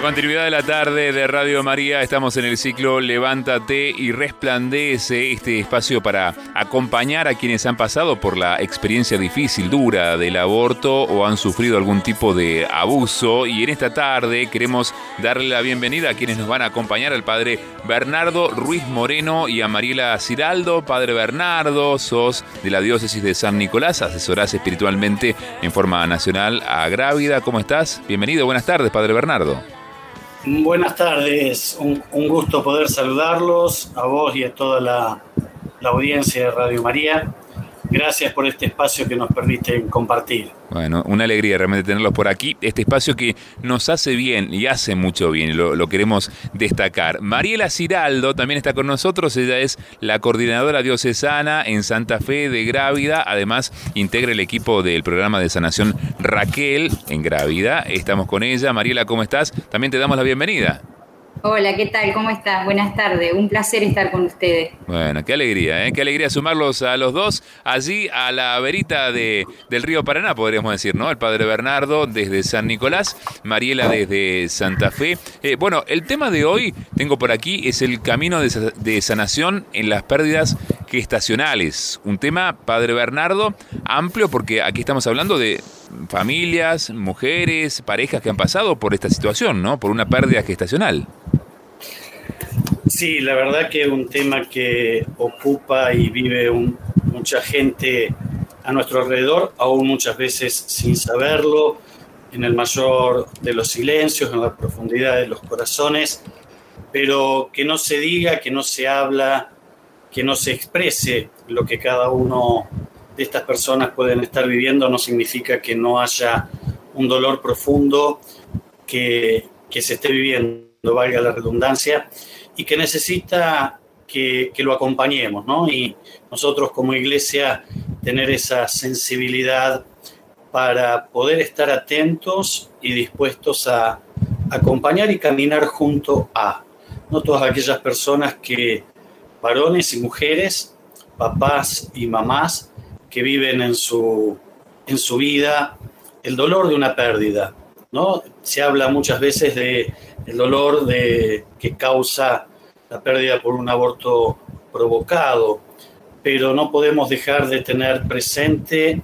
continuidad de la tarde de Radio María estamos en el ciclo Levántate y Resplandece, este espacio para acompañar a quienes han pasado por la experiencia difícil, dura del aborto o han sufrido algún tipo de abuso. Y en esta tarde queremos darle la bienvenida a quienes nos van a acompañar, al padre Bernardo Ruiz Moreno y a Mariela Ciraldo. Padre Bernardo, sos de la diócesis de San Nicolás, asesorás espiritualmente en forma nacional a Grávida. ¿Cómo estás? Bienvenido, buenas tardes, Padre Bernardo. Buenas tardes, un, gusto poder saludarlos a vos y a toda la, la audiencia de Radio María. Gracias por este espacio que nos permite compartir. Bueno, una alegría realmente tenerlos por aquí. Este espacio que nos hace bien y hace mucho bien, lo, lo queremos destacar. Mariela Ciraldo también está con nosotros. Ella es la coordinadora diocesana en Santa Fe de Grávida. Además, integra el equipo del programa de sanación Raquel en Grávida. Estamos con ella. Mariela, ¿cómo estás? También te damos la bienvenida. Hola, ¿qué tal? ¿Cómo estás? Buenas tardes. Un placer estar con ustedes. Bueno, qué alegría, ¿eh? Qué alegría sumarlos a los dos allí a la verita de, del río Paraná, podríamos decir, ¿no? El padre Bernardo desde San Nicolás, Mariela desde Santa Fe. Eh, bueno, el tema de hoy, tengo por aquí, es el camino de, de sanación en las pérdidas gestacionales. Un tema, padre Bernardo, amplio porque aquí estamos hablando de familias, mujeres, parejas que han pasado por esta situación, ¿no? Por una pérdida gestacional. Sí, la verdad que es un tema que ocupa y vive mucha gente a nuestro alrededor, aún muchas veces sin saberlo, en el mayor de los silencios, en la profundidad de los corazones, pero que no se diga, que no se habla, que no se exprese lo que cada uno de estas personas pueden estar viviendo no significa que no haya un dolor profundo que, que se esté viviendo, valga la redundancia, y que necesita que, que, lo acompañemos, ¿no? Y nosotros como iglesia tener esa sensibilidad para poder estar atentos y dispuestos a acompañar y caminar junto a, no todas aquellas personas que, varones y mujeres, papás y mamás, que viven en su, en su vida el dolor de una pérdida, ¿no? Se habla muchas veces de dolor de, que causa la pérdida por un aborto provocado, pero no podemos dejar de tener presente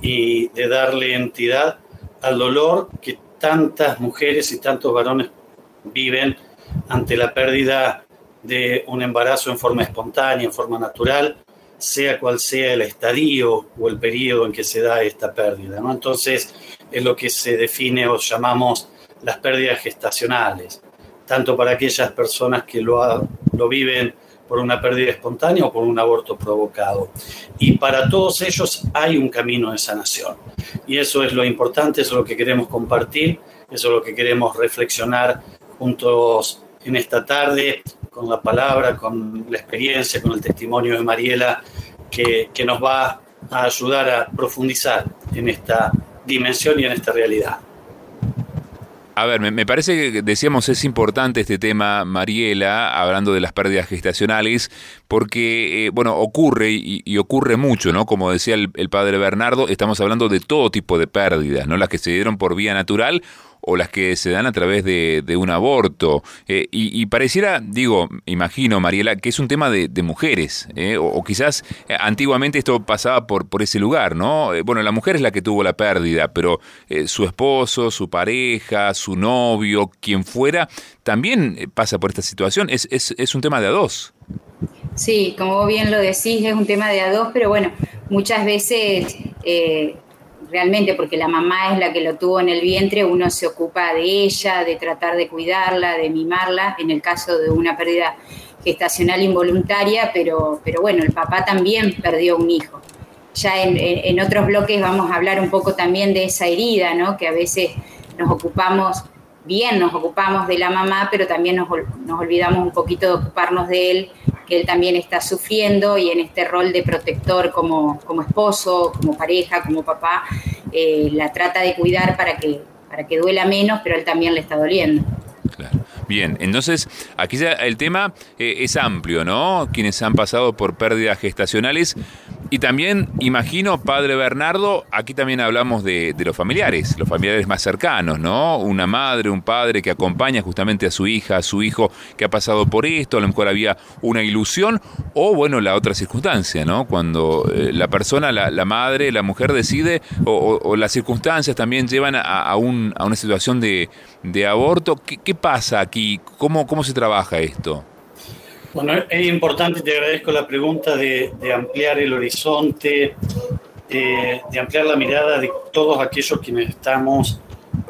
y de darle entidad al dolor que tantas mujeres y tantos varones viven ante la pérdida de un embarazo en forma espontánea, en forma natural, sea cual sea el estadio o el periodo en que se da esta pérdida. ¿no? Entonces, es lo que se define o llamamos las pérdidas gestacionales, tanto para aquellas personas que lo, lo viven por una pérdida espontánea o por un aborto provocado. Y para todos ellos hay un camino de sanación. Y eso es lo importante, eso es lo que queremos compartir, eso es lo que queremos reflexionar juntos en esta tarde con la palabra, con la experiencia, con el testimonio de Mariela, que, que nos va a ayudar a profundizar en esta dimensión y en esta realidad. A ver, me, parece que decíamos es importante este tema, Mariela, hablando de las pérdidas gestacionales, porque, eh, bueno, ocurre y, ocurre mucho, ¿no? Como decía el, el, padre Bernardo, estamos hablando de todo tipo de pérdidas, ¿no? Las que se dieron por vía natural o las que se dan a través de, un aborto. Eh, y, pareciera, digo, imagino, Mariela, que es un tema de, mujeres, eh, o, quizás eh, antiguamente esto pasaba por, por ese lugar, ¿no? bueno, la mujer es la que tuvo la pérdida, pero su esposo, su pareja, su novio, quien fuera, también pasa por esta situación. Es, es, un tema de a dos. Sí, como bien lo decís, es un tema de a dos, pero bueno, muchas veces realmente porque la mamá es la que lo tuvo en el vientre, uno se ocupa de ella, de tratar de cuidarla, de mimarla, en el caso de una pérdida gestacional involuntaria, pero, pero bueno, el papá también perdió un hijo. Ya en, otros bloques vamos a hablar un poco también de esa herida, ¿no? que a veces nos ocupamos, bien nos ocupamos de la mamá, pero también nos, nos olvidamos un poquito de ocuparnos de él que él también está sufriendo y en este rol de protector como, como esposo, como pareja, como papá, eh, la trata de cuidar para que, para que duela menos, pero él también le está doliendo. Claro. Bien, entonces aquí ya el tema eh, es amplio, ¿no? Quienes han pasado por pérdidas gestacionales, Y también, imagino, padre Bernardo, aquí también hablamos de, los familiares, los familiares más cercanos, ¿no? Una madre, un padre que acompaña justamente a su hija, a su hijo que ha pasado por esto, a lo mejor había una ilusión, o bueno, la otra circunstancia, ¿no? Cuando eh, la persona, la, madre, la mujer decide, o, las circunstancias también llevan a, una situación de, aborto. ¿Qué, pasa aquí? ¿Cómo, ¿Cómo se trabaja esto? Bueno, es importante, te agradezco la pregunta de, ampliar el horizonte, de, ampliar la mirada de todos aquellos quienes estamos,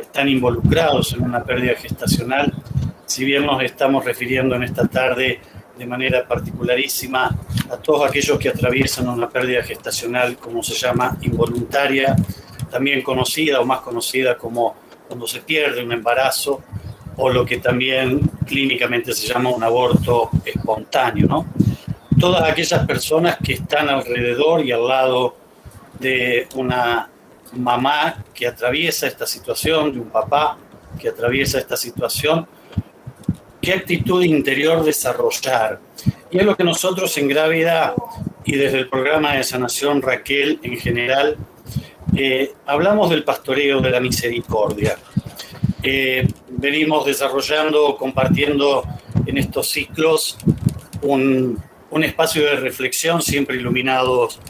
están involucrados en una pérdida gestacional. Si bien nos estamos refiriendo en esta tarde de manera particularísima a todos aquellos que atraviesan una pérdida gestacional, como se llama, involuntaria, también conocida o más conocida como cuando se pierde un embarazo, o lo que también clínicamente se llama un aborto espontáneo, ¿no? Todas aquellas personas que están alrededor y al lado de una mamá que atraviesa esta situación, de un papá que atraviesa esta situación, qué actitud interior desarrollar. Y es lo que nosotros en Gravidad y desde el programa de sanación Raquel en general, eh, hablamos del pastoreo de la misericordia. Eh, venimos desarrollando, compartiendo en estos ciclos un, un espacio de reflexión siempre iluminados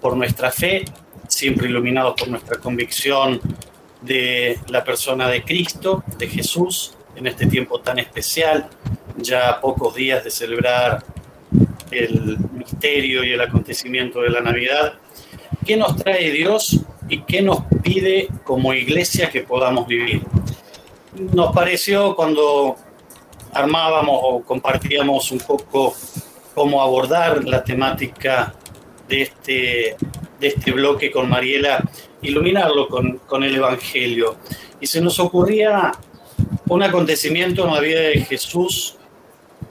por nuestra fe, siempre iluminados por nuestra convicción de la persona de Cristo, de Jesús, en este tiempo tan especial, ya a pocos días de celebrar el misterio y el acontecimiento de la Navidad. ¿Qué nos trae Dios y qué nos pide como iglesia que podamos vivir? Nos pareció cuando armábamos o compartíamos un poco cómo abordar la temática de este, de este bloque con Mariela, iluminarlo con, con el Evangelio. Y se nos ocurría un acontecimiento en la vida de Jesús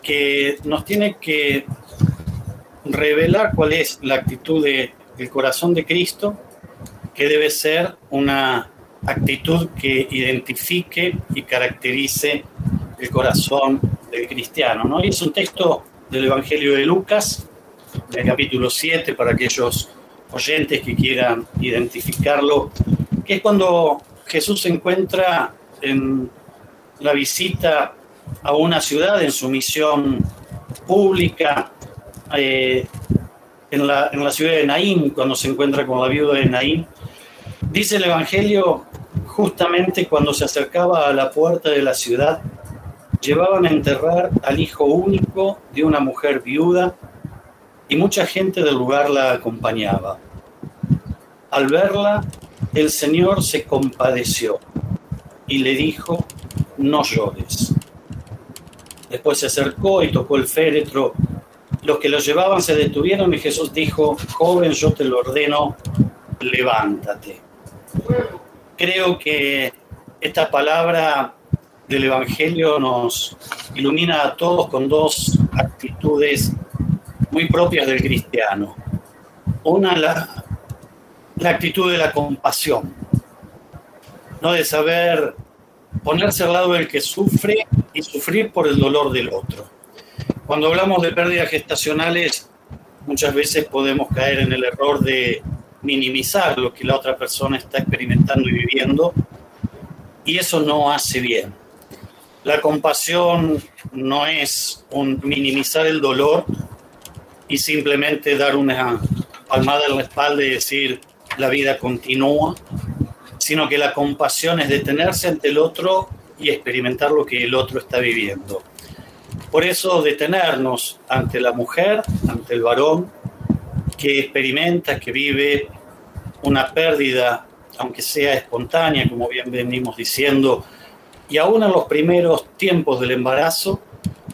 que nos tiene que revelar cuál es la actitud del corazón de Cristo, que debe ser una actitud que identifique y caracterice el corazón del cristiano. ¿no? Y es un texto del Evangelio de Lucas, del capítulo 7, para aquellos oyentes que quieran identificarlo, que es cuando Jesús se encuentra en la visita a una ciudad, en su misión pública, eh, en, la, en la ciudad de Naín, cuando se encuentra con la viuda de Naín. Dice el Evangelio Justamente cuando se acercaba a la puerta de la ciudad, llevaban a enterrar al hijo único de una mujer viuda y mucha gente del lugar la acompañaba. Al verla, el Señor se compadeció y le dijo, no llores. Después se acercó y tocó el féretro. Los que lo llevaban se detuvieron y Jesús dijo, joven, yo te lo ordeno, levántate creo que esta palabra del Evangelio nos ilumina a todos con dos actitudes muy propias del cristiano. Una, la, actitud de la compasión, no de saber ponerse al lado del que sufre y sufrir por el dolor del otro. Cuando hablamos de pérdidas gestacionales, muchas veces podemos caer en el error de minimizar lo que la otra persona está experimentando y viviendo, y eso no hace bien. La compasión no es un minimizar el dolor y simplemente dar una palmada en la espalda y decir la vida continúa, sino que la compasión es detenerse ante el otro y experimentar lo que el otro está viviendo. Por eso detenernos ante la mujer, ante el varón, que experimenta, que vive una pérdida, aunque sea espontánea, como bien venimos diciendo, y aún en los primeros tiempos del embarazo,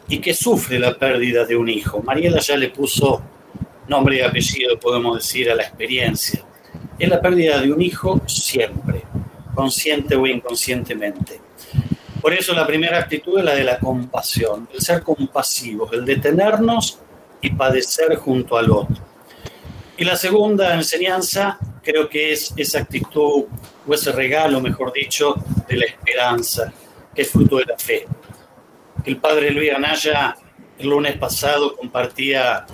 y que sufre la pérdida de un hijo. Mariela ya le puso nombre y apellido, podemos decir, a la experiencia. Es la pérdida de un hijo siempre, consciente o inconscientemente. Por eso la primera actitud es la de la compasión, el ser compasivos, el detenernos y padecer junto al otro. Y la segunda enseñanza creo que es esa actitud o ese regalo, mejor dicho, de la esperanza, que es fruto de la fe. El padre Luis Anaya el lunes pasado compartía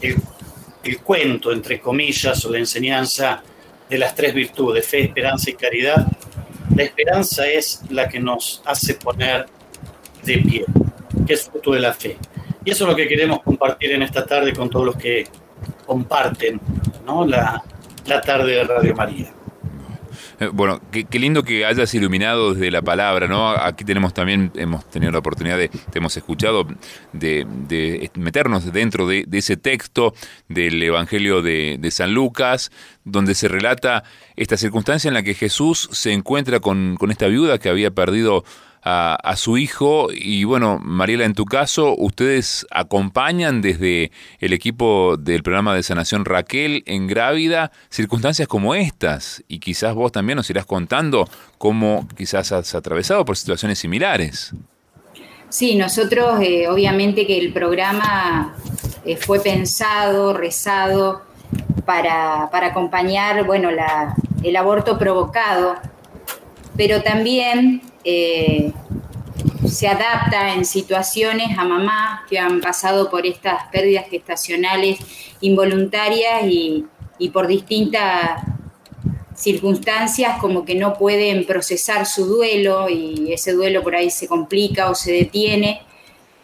el cuento, entre comillas, o la enseñanza de las tres virtudes, fe, esperanza y caridad, la esperanza es la que nos hace poner de pie, que es fruto de la fe. Y eso es lo que queremos compartir en esta tarde con todos los que comparten ¿no? la, la tarde de Radio María. Eh, bueno, qué, lindo que hayas iluminado desde la palabra, ¿no? Aquí tenemos también, hemos tenido la oportunidad de, te hemos escuchado, de, meternos dentro de, ese texto del Evangelio de, San Lucas, donde se relata esta circunstancia en la que Jesús se encuentra con, con esta viuda que había perdido a, su hijo. Y bueno, Mariela, en tu caso, ustedes acompañan desde el equipo del programa de sanación Raquel en Grávida circunstancias como estas. Y quizás vos también nos irás contando cómo quizás has atravesado por situaciones similares. Sí, nosotros eh, obviamente que el programa eh, fue pensado, rezado para, para acompañar, bueno, la, el aborto provocado, pero también eh, se adapta en situaciones a mamás que han pasado por estas pérdidas gestacionales involuntarias y, por distintas circunstancias como que no pueden procesar su duelo y ese duelo por ahí se complica o se detiene.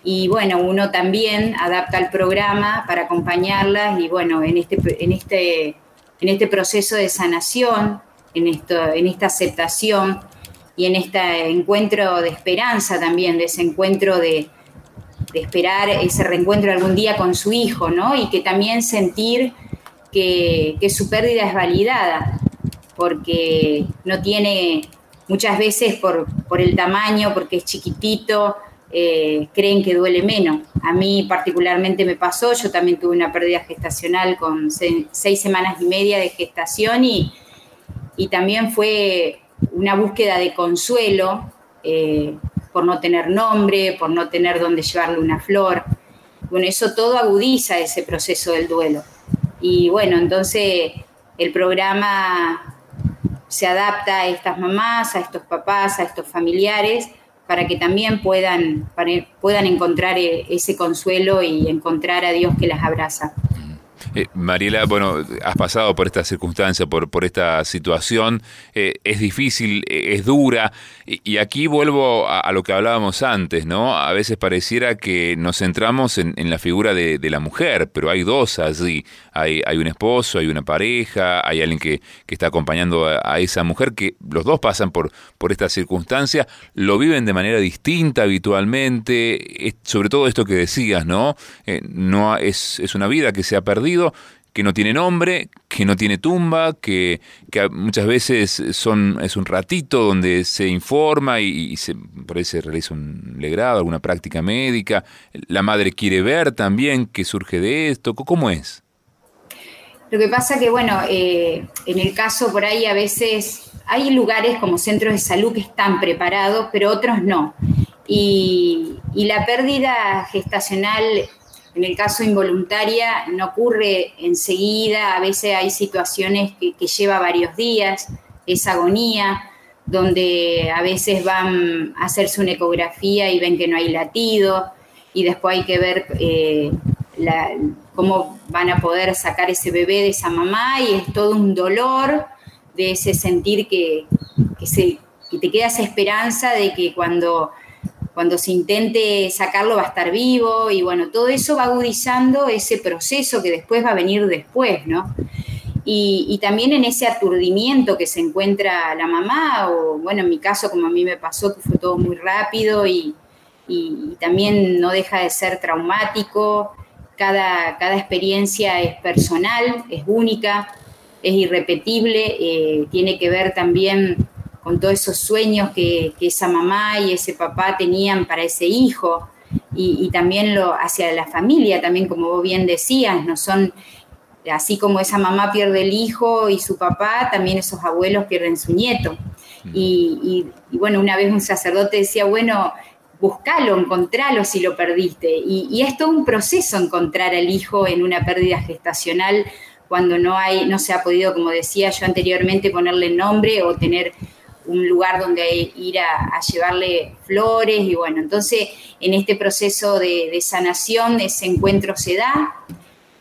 Y bueno, uno también adapta el programa para acompañarlas y bueno, en este, en este, en este proceso de sanación, en, esto, en esta aceptación, y en este encuentro de esperanza también, de ese encuentro de, esperar ese reencuentro algún día con su hijo, ¿no? Y que también sentir que, su pérdida es validada, porque no tiene, muchas veces por, el tamaño, porque es chiquitito, eh, creen que duele menos. A mí particularmente me pasó, yo también tuve una pérdida gestacional con seis, semanas y media de gestación y también fue una búsqueda de consuelo eh, por no tener nombre, por no tener dónde llevarle una flor. Bueno, eso todo agudiza ese proceso del duelo. Y bueno, entonces el programa se adapta a estas mamás, a estos papás, a estos familiares, para que también puedan, puedan encontrar eh, ese consuelo y encontrar a Dios que las abraza. Eh, Mariela, bueno, has pasado por esta circunstancia, por, por esta situación, eh, es difícil, eh, es dura, y, aquí vuelvo a, lo que hablábamos antes, ¿no? A veces pareciera que nos centramos en, la figura de, la mujer, pero hay dos allí, hay, hay un esposo, hay una pareja, hay alguien que, está acompañando a, esa mujer, que los dos pasan por, por esta circunstancia, lo viven de manera distinta habitualmente, sobre todo esto que decías, ¿no? no es, es una vida que se ha perdido, que no tiene nombre, que no tiene tumba, que, muchas veces son, es un ratito donde se informa y, se, por ahí se realiza un legrado, alguna práctica médica. La madre quiere ver también qué surge de esto. ¿Cómo es? Lo que pasa que, bueno, eh, en el caso por ahí a veces hay lugares como centros de salud que están preparados, pero otros no. Y, la pérdida gestacional en el caso involuntaria no ocurre enseguida, a veces hay situaciones que, lleva varios días, esa agonía, donde a veces van a hacerse una ecografía y ven que no hay latido, y después hay que ver eh, cómo van a poder sacar ese bebé de esa mamá, y es todo un dolor de ese sentir que, que te queda esa esperanza de que cuando cuando se intente sacarlo va a estar vivo y bueno, todo eso va agudizando ese proceso que después va a venir después, ¿no? Y, también en ese aturdimiento que se encuentra la mamá, o bueno, en mi caso como a mí me pasó, que fue todo muy rápido y, también no deja de ser traumático, cada, cada experiencia es personal, es única, es irrepetible, eh, tiene que ver también con todos esos sueños que, esa mamá y ese papá tenían para ese hijo y, también lo hacia la familia, también como vos bien decías, no son así como esa mamá pierde el hijo y su papá, también esos abuelos pierden su nieto. Y, bueno, una vez un sacerdote decía, bueno, buscalo, encontralo si lo perdiste. Y, y, es todo un proceso encontrar al hijo en una pérdida gestacional cuando no hay, no se ha podido, como decía yo anteriormente, ponerle nombre o tener un lugar donde ir a, llevarle flores. Y bueno, entonces en este proceso de, sanación ese encuentro se da.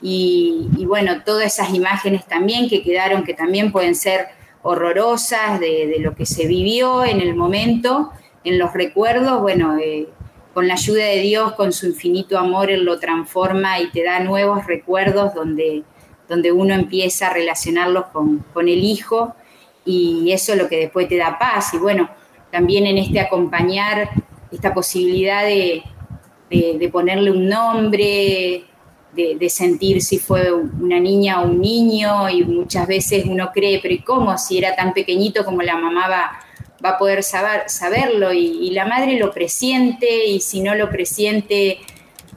Y, bueno, todas esas imágenes también que quedaron, que también pueden ser horrorosas de, lo que se vivió en el momento, en los recuerdos, bueno, eh, con la ayuda de Dios, con su infinito amor, Él lo transforma y te da nuevos recuerdos donde, donde uno empieza a relacionarlos con, con el Hijo y eso es lo que después te da paz. Y bueno, también en este acompañar, esta posibilidad de, de, ponerle un nombre, de, sentir si fue una niña o un niño, y muchas veces uno cree, pero ¿y cómo? Si era tan pequeñito como la mamá va a poder saber, saberlo, y, la madre lo presiente, y si no lo presiente,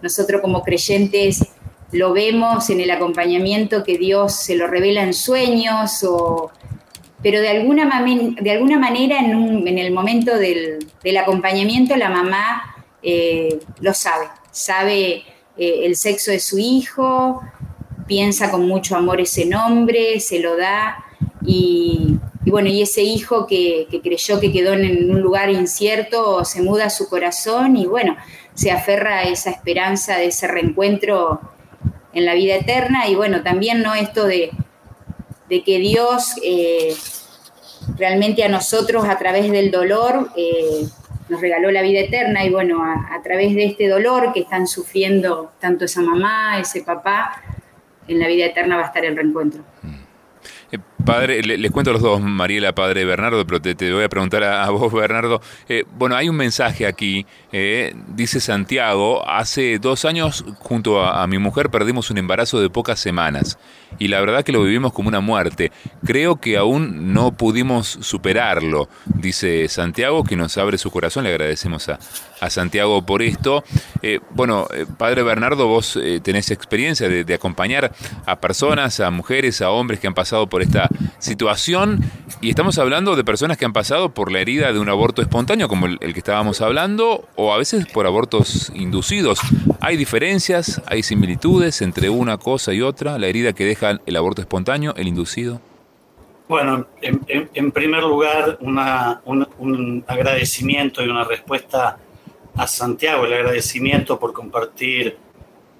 nosotros como creyentes lo vemos en el acompañamiento que Dios se lo revela en sueños o pero de alguna, de alguna manera en, el momento del, acompañamiento la mamá eh, lo sabe, sabe eh, el sexo de su hijo, piensa con mucho amor ese nombre, se lo da y, bueno, y ese hijo que, creyó que quedó en un lugar incierto se muda a su corazón y bueno, se aferra a esa esperanza de ese reencuentro en la vida eterna. Y bueno, también no esto de de que Dios eh, realmente a nosotros a través del dolor eh, nos regaló la vida eterna. Y bueno, a, través de este dolor que están sufriendo tanto esa mamá, ese papá, en la vida eterna va a estar el reencuentro. Eh, padre, les cuento a los dos, Mariela, padre Bernardo, pero te, voy a preguntar a, vos, Bernardo. bueno, hay un mensaje aquí, dice Santiago, hace dos años junto a, mi mujer perdimos un embarazo de pocas semanas y la verdad que lo vivimos como una muerte. Creo que aún no pudimos superarlo, dice Santiago, que nos abre su corazón. Le agradecemos a, Santiago por esto. Eh, bueno, eh, Padre Bernardo, vos eh, tenés experiencia de, acompañar a personas, a mujeres, a hombres que han pasado por esta situación y estamos hablando de personas que han pasado por la herida de un aborto espontáneo, como el que estábamos hablando, o a veces por abortos inducidos. ¿Hay diferencias, hay similitudes entre una cosa y otra? La herida que deja el aborto espontáneo, el inducido? Bueno, en, primer lugar, un, agradecimiento y una respuesta a Santiago, el agradecimiento por compartir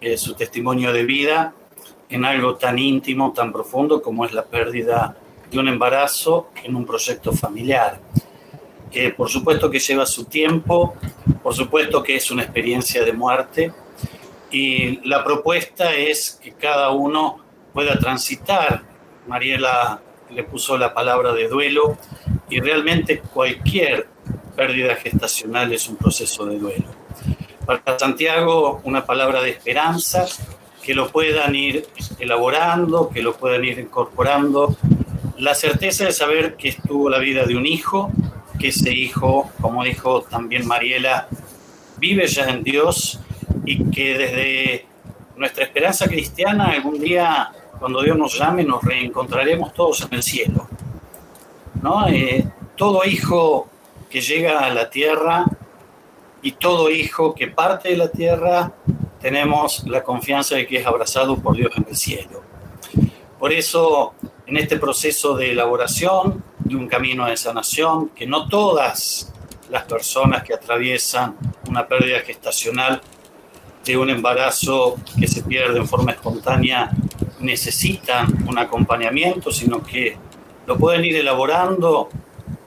eh, su testimonio de vida en algo tan íntimo, tan profundo como es la pérdida de un embarazo en un proyecto familiar. Por supuesto que lleva su tiempo, por supuesto que es una experiencia de muerte y la propuesta es que cada uno pueda transitar. Mariela le puso la palabra de duelo y realmente cualquier pérdida gestacional es un proceso de duelo. Para Santiago, una palabra de esperanza, que lo puedan ir elaborando, que lo puedan ir incorporando. La certeza de saber que estuvo la vida de un hijo, que ese hijo, como dijo también Mariela, vive ya en Dios y que desde nuestra esperanza cristiana algún día cuando Dios nos llame, nos reencontraremos todos en el cielo. ¿no? Eh, todo hijo que llega a la tierra y todo hijo que parte de la tierra, tenemos la confianza de que es abrazado por Dios en el cielo. Por eso, en este proceso de elaboración de un camino de sanación, que no todas las personas que atraviesan una pérdida gestacional de un embarazo que se pierde en forma espontánea necesitan un acompañamiento, sino que lo pueden ir elaborando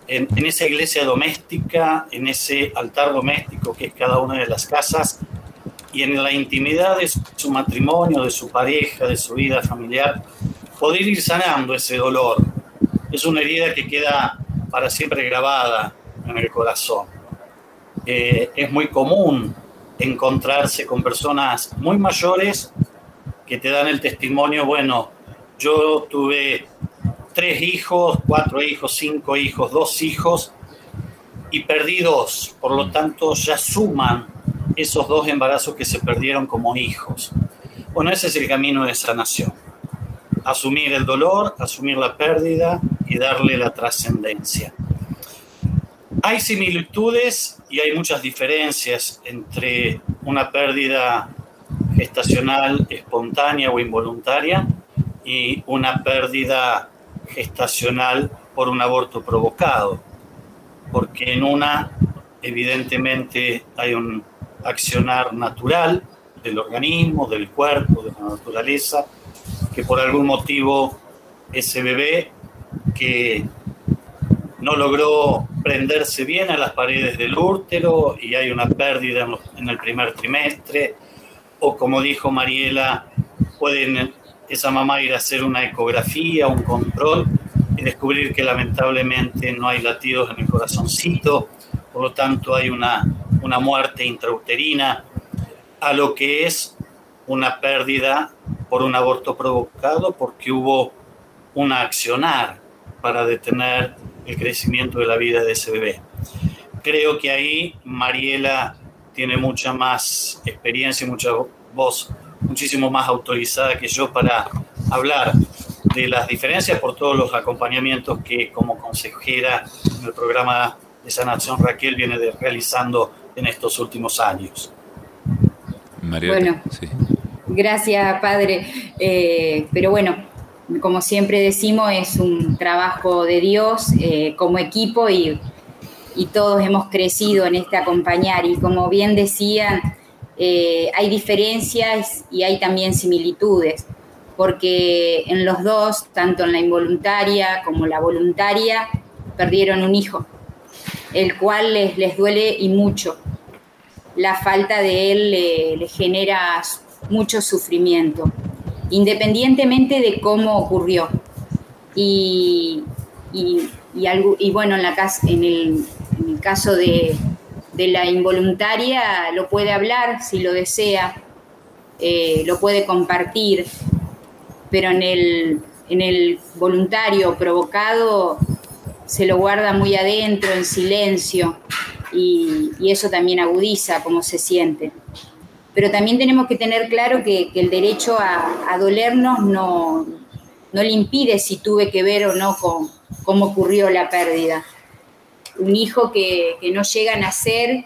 en, esa iglesia doméstica, en ese altar doméstico que es cada una de las casas, y en la intimidad de su, matrimonio, de su pareja, de su vida familiar, poder ir sanando ese dolor. Es una herida que queda para siempre grabada en el corazón. Eh, es muy común encontrarse con personas muy mayores que te dan el testimonio, bueno, yo tuve tres hijos, cuatro hijos, cinco hijos, dos hijos y perdí dos, por lo tanto ya suman esos dos embarazos que se perdieron como hijos. Bueno, ese es el camino de sanación. Asumir el dolor, asumir la pérdida y darle la trascendencia. Hay similitudes y hay muchas diferencias entre una pérdida gestacional espontánea o involuntaria y una pérdida gestacional por un aborto provocado, porque en una evidentemente hay un accionar natural del organismo, del cuerpo, de la naturaleza, que por algún motivo ese bebé que no logró prenderse bien a las paredes del útero y hay una pérdida en el primer trimestre, o como dijo Mariela, pueden esa mamá ir a hacer una ecografía, un control y descubrir que lamentablemente no hay latidos en el corazoncito, por lo tanto hay una, una muerte intrauterina, a lo que es una pérdida por un aborto provocado porque hubo un accionar para detener el crecimiento de la vida de ese bebé. Creo que ahí Mariela tiene mucha más experiencia y mucha voz muchísimo más autorizada que yo para hablar de las diferencias por todos los acompañamientos que como consejera en el programa de sanación Raquel viene realizando en estos últimos años. bueno, gracias padre. Eh, pero bueno, como siempre decimos, es un trabajo de Dios eh, como equipo y, y, todos hemos crecido en este acompañar. Y como bien decían, eh, hay diferencias y hay también similitudes, porque en los dos, tanto en la involuntaria como la voluntaria, perdieron un hijo, el cual les, les duele y mucho. La falta de él le genera mucho sufrimiento independientemente de cómo ocurrió. Y, y, algo, y bueno, en, la, en, el, en el caso de, de, la involuntaria, lo puede hablar si lo desea, eh, lo puede compartir, pero en el, en el voluntario provocado se lo guarda muy adentro, en silencio, y, y eso también agudiza cómo se siente pero también tenemos que tener claro que, el derecho a, dolernos no, no, le impide si tuve que ver o no con cómo ocurrió la pérdida. Un hijo que, que no llega a nacer,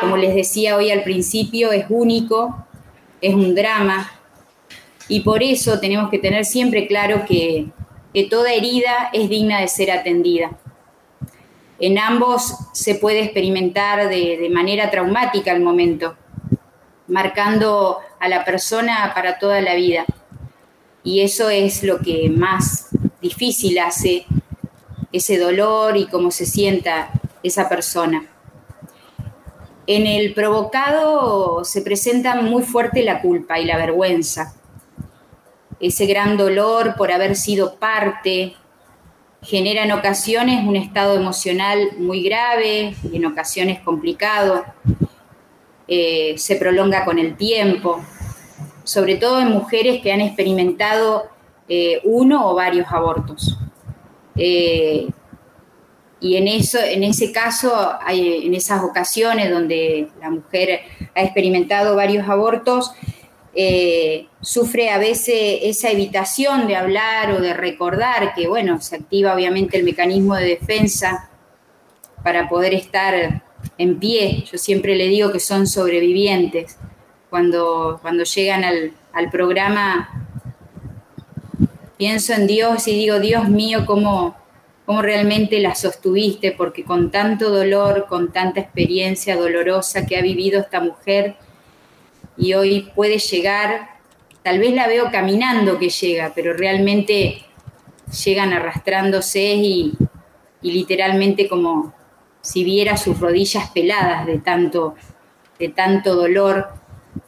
como les decía hoy al principio, es único, es un drama, y por eso tenemos que tener siempre claro que, que toda herida es digna de ser atendida. En ambos se puede experimentar de, manera traumática el momento marcando a la persona para toda la vida. Y eso es lo que más difícil hace ese dolor y cómo se sienta esa persona. En el provocado se presenta muy fuerte la culpa y la vergüenza. Ese gran dolor por haber sido parte genera en ocasiones un estado emocional muy grave y en ocasiones complicado eh, se prolonga con el tiempo, sobre todo en mujeres que han experimentado eh, uno o varios abortos. Eh, y en, eso, en ese caso, en esas ocasiones donde la mujer ha experimentado varios abortos, sufre a veces esa evitación de hablar o de recordar que, bueno, se activa obviamente el mecanismo de defensa para poder estar en pie. Yo siempre le digo que son sobrevivientes. Cuando, cuando llegan al, programa, pienso en Dios y digo, Dios mío, ¿cómo, cómo realmente la sostuviste, porque con tanto dolor, con tanta experiencia dolorosa que ha vivido esta mujer y hoy puede llegar, tal vez la veo caminando que llega, pero realmente llegan arrastrándose y, literalmente como, si viera sus rodillas peladas de tanto, de tanto dolor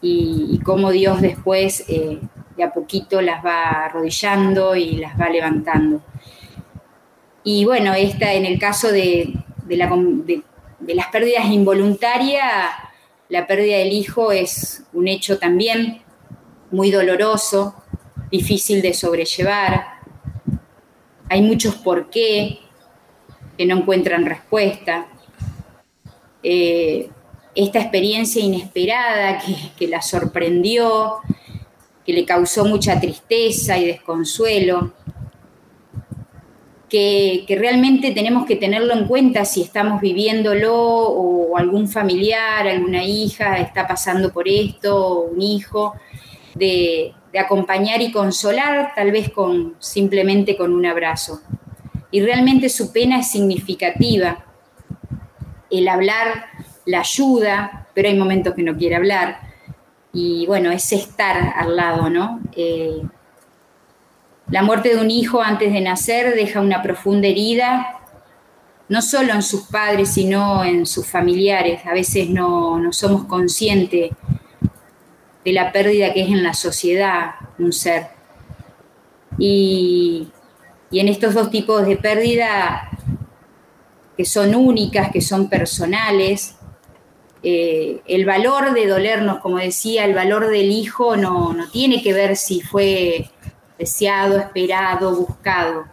y, cómo Dios después eh, de a poquito las va arrodillando y las va levantando. Y bueno, esta en el caso de, de las pérdidas involuntarias, la pérdida del hijo es un hecho también muy doloroso, difícil de sobrellevar. Hay muchos por qué, que no encuentran respuesta. Eh, esta experiencia inesperada que, la sorprendió, que le causó mucha tristeza y desconsuelo, que, realmente tenemos que tenerlo en cuenta si estamos viviéndolo o algún familiar, alguna hija está pasando por esto, un hijo, de, de acompañar y consolar, tal vez con, simplemente con un abrazo y realmente su pena es significativa. El hablar la ayuda, pero hay momentos que no quiere hablar. y bueno, es estar al lado, ¿no? Eh, la muerte de un hijo antes de nacer deja una profunda herida, no solo en sus padres, sino en sus familiares. A veces no, no somos conscientes de la pérdida que es en la sociedad un ser. Y, y en estos dos tipos de pérdida, que son únicas, que son personales, eh, el valor de dolernos, como decía, el valor del hijo no, no tiene que ver si fue deseado, esperado, buscado.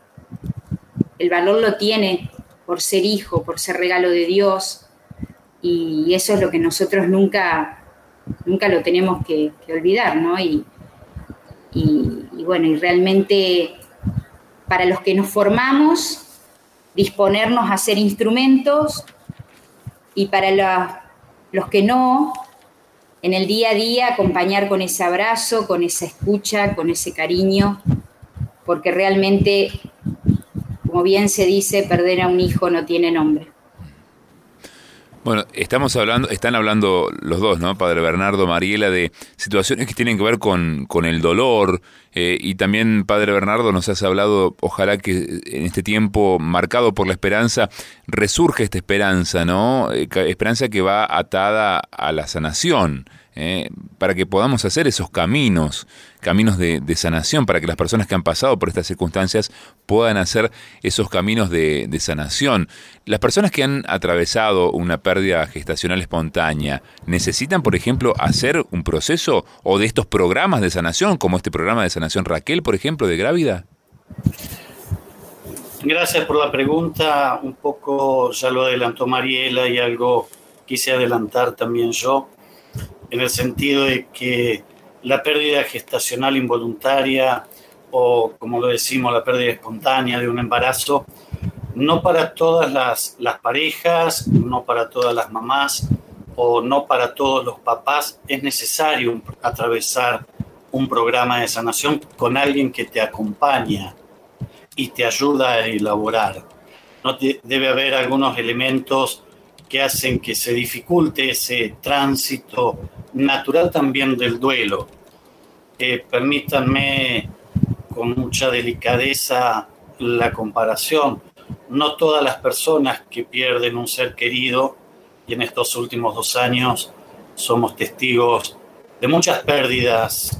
El valor lo tiene por ser hijo, por ser regalo de Dios, y eso es lo que nosotros nunca, nunca lo tenemos que, olvidar, ¿no? Y, bueno, y realmente para los que nos formamos, disponernos a ser instrumentos, y para los que no, en el día a día acompañar con ese abrazo, con esa escucha, con ese cariño, porque realmente, como bien se dice, perder a un hijo no tiene nombre. Bueno, estamos hablando, están hablando los dos, ¿no? Padre Bernardo, Mariela, de situaciones que tienen que ver con, con el dolor. Eh, y también, Padre Bernardo, nos has hablado, ojalá que en este tiempo marcado por la esperanza, resurge esta esperanza, ¿no? Eh, esperanza que va atada a la sanación. ¿Eh? para que podamos hacer esos caminos, caminos de, sanación, para que las personas que han pasado por estas circunstancias puedan hacer esos caminos de, sanación. Las personas que han atravesado una pérdida gestacional espontánea, ¿necesitan, por ejemplo, hacer un proceso o de estos programas de sanación, como este programa de sanación Raquel, por ejemplo, de Grávida? Gracias por la pregunta. Un poco ya lo adelantó Mariela y algo quise adelantar también yo en el sentido de que la pérdida gestacional involuntaria o, como lo decimos, la pérdida espontánea de un embarazo, no para todas las, las parejas, no para todas las mamás o no para todos los papás, es necesario atravesar un programa de sanación con alguien que te acompaña y te ayuda a elaborar. No debe haber algunos elementos que hacen que se dificulte ese tránsito natural también del duelo. Eh, permítanme con mucha delicadeza la comparación. No todas las personas que pierden un ser querido, y en estos últimos dos años somos testigos de muchas pérdidas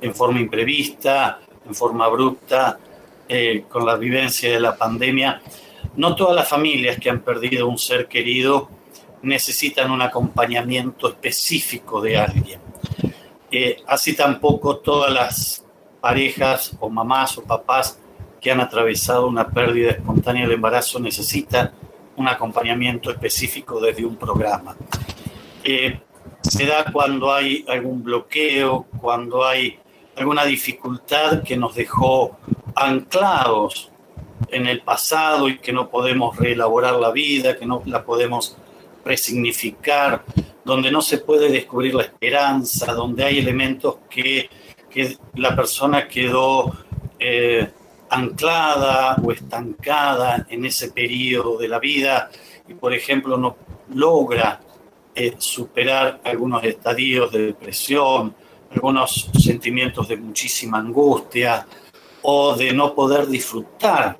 en forma imprevista, en forma abrupta, eh, con la vivencia de la pandemia, no todas las familias que han perdido un ser querido necesitan un acompañamiento específico de alguien. Eh, así tampoco todas las parejas o mamás o papás que han atravesado una pérdida espontánea del embarazo necesitan un acompañamiento específico desde un programa. Eh, se da cuando hay algún bloqueo, cuando hay alguna dificultad que nos dejó anclados en el pasado y que no podemos reelaborar la vida, que no la podemos resignificar, donde no se puede descubrir la esperanza, donde hay elementos que, la persona quedó eh, anclada o estancada en ese periodo de la vida y, por ejemplo, no logra eh, superar algunos estadios de depresión, algunos sentimientos de muchísima angustia o de no poder disfrutar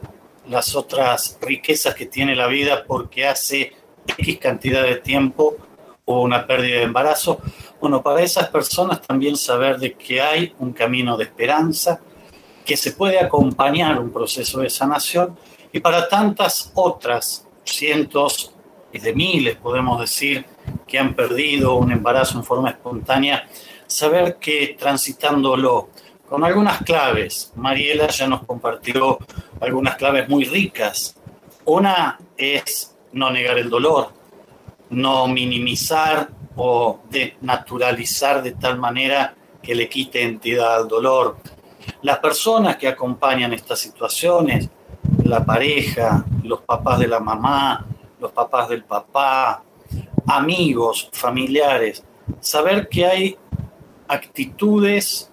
las otras riquezas que tiene la vida porque hace X cantidad de tiempo o una pérdida de embarazo. Bueno, para esas personas también saber de que hay un camino de esperanza, que se puede acompañar un proceso de sanación y para tantas otras cientos y de miles, podemos decir, que han perdido un embarazo en forma espontánea, saber que transitándolo con algunas claves, Mariela ya nos compartió algunas claves muy ricas. Una es no negar el dolor, no minimizar o de naturalizar de tal manera que le quite entidad al dolor. Las personas que acompañan estas situaciones, la pareja, los papás de la mamá, los papás del papá, amigos, familiares, saber que hay actitudes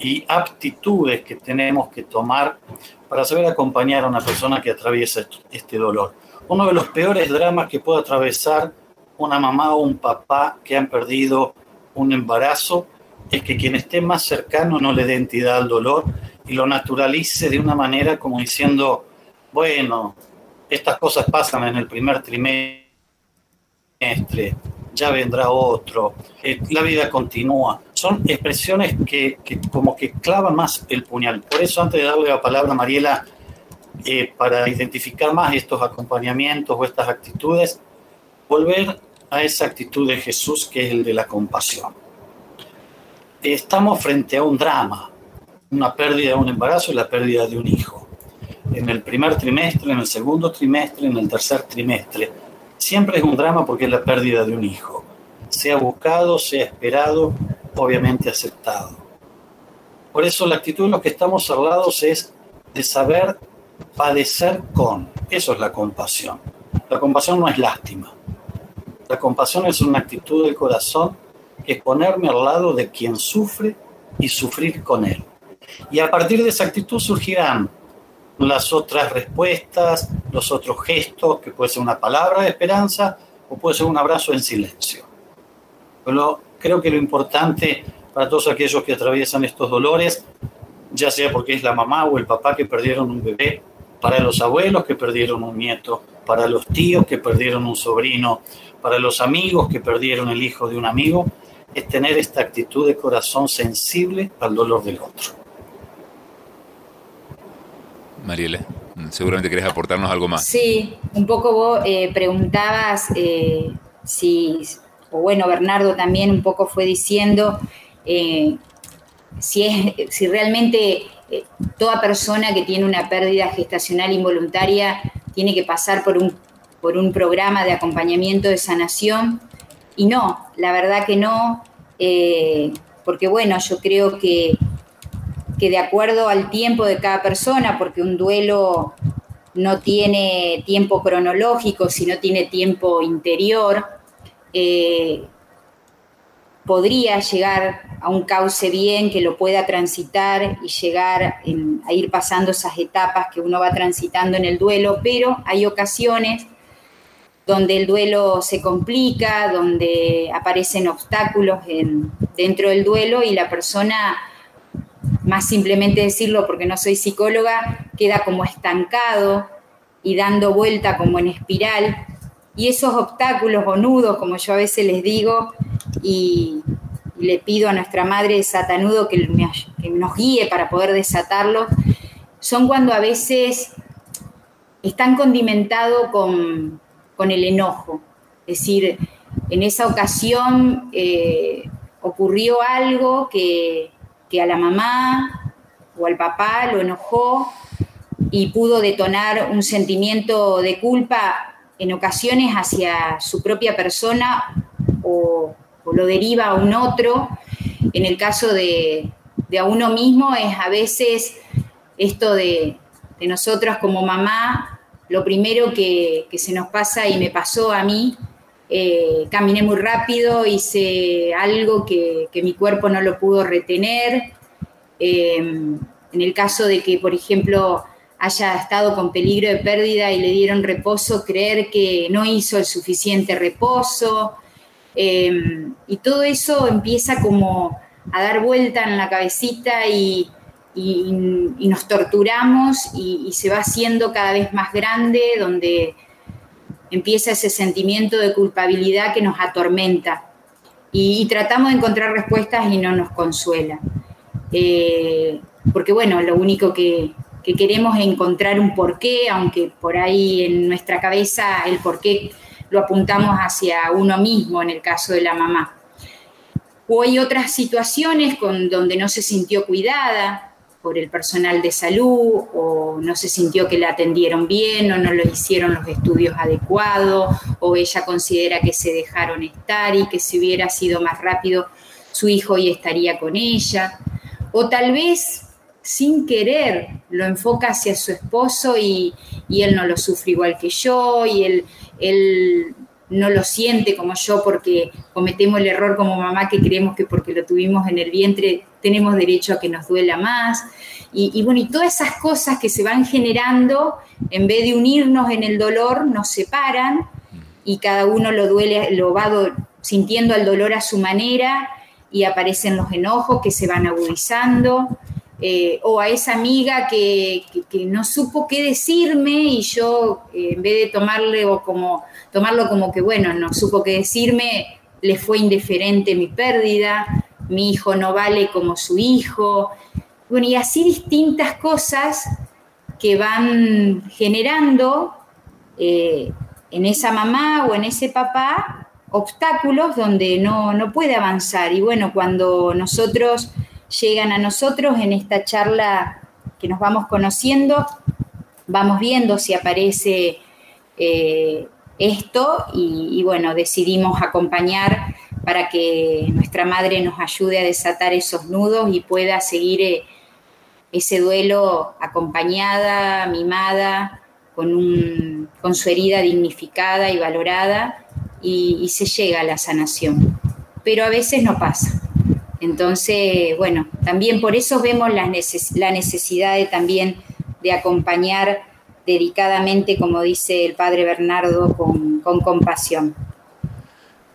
y aptitudes que tenemos que tomar para saber acompañar a una persona que atraviesa este dolor. Uno de los peores dramas que puede atravesar una mamá o un papá que han perdido un embarazo es que quien esté más cercano no le dé entidad al dolor y lo naturalice de una manera como diciendo, bueno, estas cosas pasan en el primer trimestre, ya vendrá otro, eh, la vida continúa. Son expresiones que, como que clavan más el puñal. Por eso antes de darle la palabra a Mariela, eh, para identificar más estos acompañamientos o estas actitudes, volver a esa actitud de Jesús que es el de la compasión. Estamos frente a un drama, una pérdida de un embarazo y la pérdida de un hijo. En el primer trimestre, en el segundo trimestre, en el tercer trimestre. Siempre es un drama porque es la pérdida de un hijo. Sea buscado, sea esperado, obviamente aceptado. Por eso la actitud de los que estamos hablados es de saber padecer con. Eso es la compasión. La compasión no es lástima. La compasión es una actitud del corazón que es ponerme al lado de quien sufre y sufrir con él. Y a partir de esa actitud surgirán las otras respuestas, los otros gestos, que puede ser una palabra de esperanza o puede ser un abrazo en silencio. Pero creo que lo importante para todos aquellos que atraviesan estos dolores, ya sea porque es la mamá o el papá que perdieron un bebé, para los abuelos que perdieron un nieto, para los tíos que perdieron un sobrino, para los amigos que perdieron el hijo de un amigo, es tener esta actitud de corazón sensible al dolor del otro. Mariela, seguramente querés aportarnos algo más. Sí, un poco vos eh, preguntabas eh, si, o bueno, Bernardo también un poco fue diciendo eh, si, es, si realmente toda persona que tiene una pérdida gestacional involuntaria tiene que pasar por un, por un programa de acompañamiento de sanación. Y no, la verdad que no, porque bueno, yo creo que que de acuerdo al tiempo de cada persona, porque un duelo no tiene tiempo cronológico, sino tiene tiempo interior, eh, podría llegar a un cauce bien que lo pueda transitar y llegar a ir pasando esas etapas que uno va transitando en el duelo, pero hay ocasiones donde el duelo se complica, donde aparecen obstáculos dentro del duelo y la persona más simplemente decirlo porque no soy psicóloga, queda como estancado y dando vuelta como en espiral. Y esos obstáculos o nudos, como yo a veces les digo, y, le pido a nuestra madre satanudo que, nos guíe para poder desatarlo, son cuando a veces están condimentados con, el enojo. Es decir, en esa ocasión eh, ocurrió algo que, que a la mamá o al papá lo enojó y pudo detonar un sentimiento de culpa en ocasiones hacia su propia persona o, lo deriva a un otro. En el caso de, a uno mismo es a veces esto de, de nosotras como mamá, lo primero que, se nos pasa y me pasó a mí, eh, caminé muy rápido, hice algo que, mi cuerpo no lo pudo retener. Em, en el caso de que, por ejemplo, haya estado con peligro de pérdida y le dieron reposo, creer que no hizo el suficiente reposo. Em, y todo eso empieza como a dar vuelta en la cabecita y, nos torturamos y, y, se va haciendo cada vez más grande, donde empieza ese sentimiento de culpabilidad que nos atormenta y, tratamos de encontrar respuestas y no nos consuela. Eh, porque bueno, lo único que, queremos es encontrar un porqué, aunque por ahí en nuestra cabeza el porqué lo apuntamos hacia uno mismo en el caso de la mamá. O hay otras situaciones con, donde no se sintió cuidada, por el personal de salud o no se sintió que la atendieron bien o no le hicieron los estudios adecuados o ella considera que se dejaron estar y que si hubiera sido más rápido su hijo hoy estaría con ella. O tal vez sin querer lo enfoca hacia su esposo y, él no lo sufre igual que yo y él, él no lo siente como yo porque cometemos el error como mamá que creemos que porque lo tuvimos en el vientre tenemos derecho a que nos duela más. Y, bueno, y todas esas cosas que se van generando, en vez de unirnos en el dolor, nos separan y cada uno lo duele, lo va sintiendo el dolor a su manera y aparecen los enojos que se van agudizando, eh, o a esa amiga que, no supo qué decirme y yo eh, en vez de tomarle como, tomarlo como que, bueno, no supo qué decirme, le fue indiferente mi pérdida, mi hijo no vale como su hijo, bueno, y así distintas cosas que van generando eh, en esa mamá o en ese papá obstáculos donde no, no puede avanzar. Y bueno, cuando nosotros llegan a nosotros en esta charla que nos vamos conociendo, vamos viendo si aparece eh, esto y, bueno, decidimos acompañar para que nuestra madre nos ayude a desatar esos nudos y pueda seguir eh, ese duelo acompañada, mimada, con, un, con su herida dignificada y valorada y, se llega a la sanación. Pero a veces no pasa. Entonces, bueno, también por eso vemos la, necesidad de, también de acompañar dedicadamente, como dice el padre Bernardo, con compasión.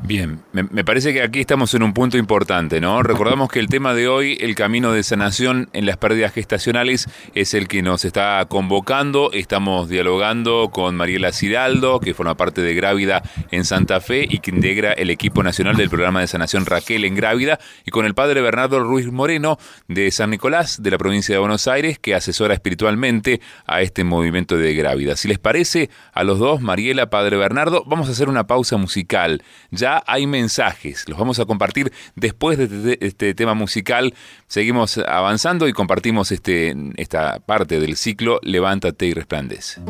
Bien, me, parece que aquí estamos en un punto importante, ¿no? Recordamos que el tema de hoy, el camino de sanación en las pérdidas gestacionales, es el que nos está convocando. Estamos dialogando con Mariela Ciraldo, que forma parte de Grávida en Santa Fe y que integra el equipo nacional del programa de sanación Raquel en Grávida, y con el padre Bernardo Ruiz Moreno de San Nicolás, de la provincia de Buenos Aires, que asesora espiritualmente a este movimiento de Grávida. Si les parece, a los dos, Mariela, padre Bernardo, vamos a hacer una pausa musical. Ya hay mensajes, los vamos a compartir después de este tema musical. Seguimos avanzando y compartimos este, esta parte del ciclo Levántate y resplandece.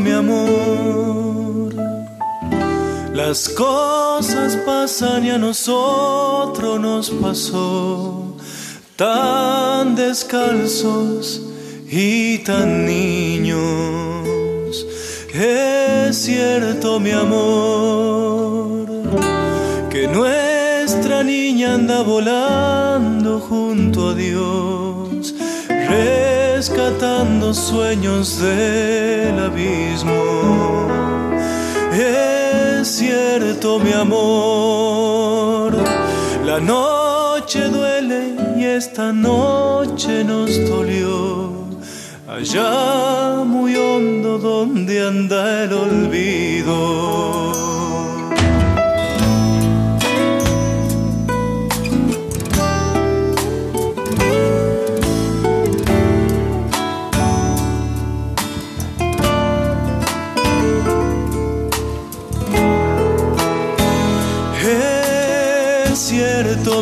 Mi amor. Las cosas pasan y a nosotros nos pasó tan descalzos y tan niños. Es cierto, mi amor, que nuestra niña anda volando junto a Dios rescatando sueños del abismo. Es cierto, mi amor, la noche duele y esta noche nos dolió. Allá muy hondo donde anda el olvido.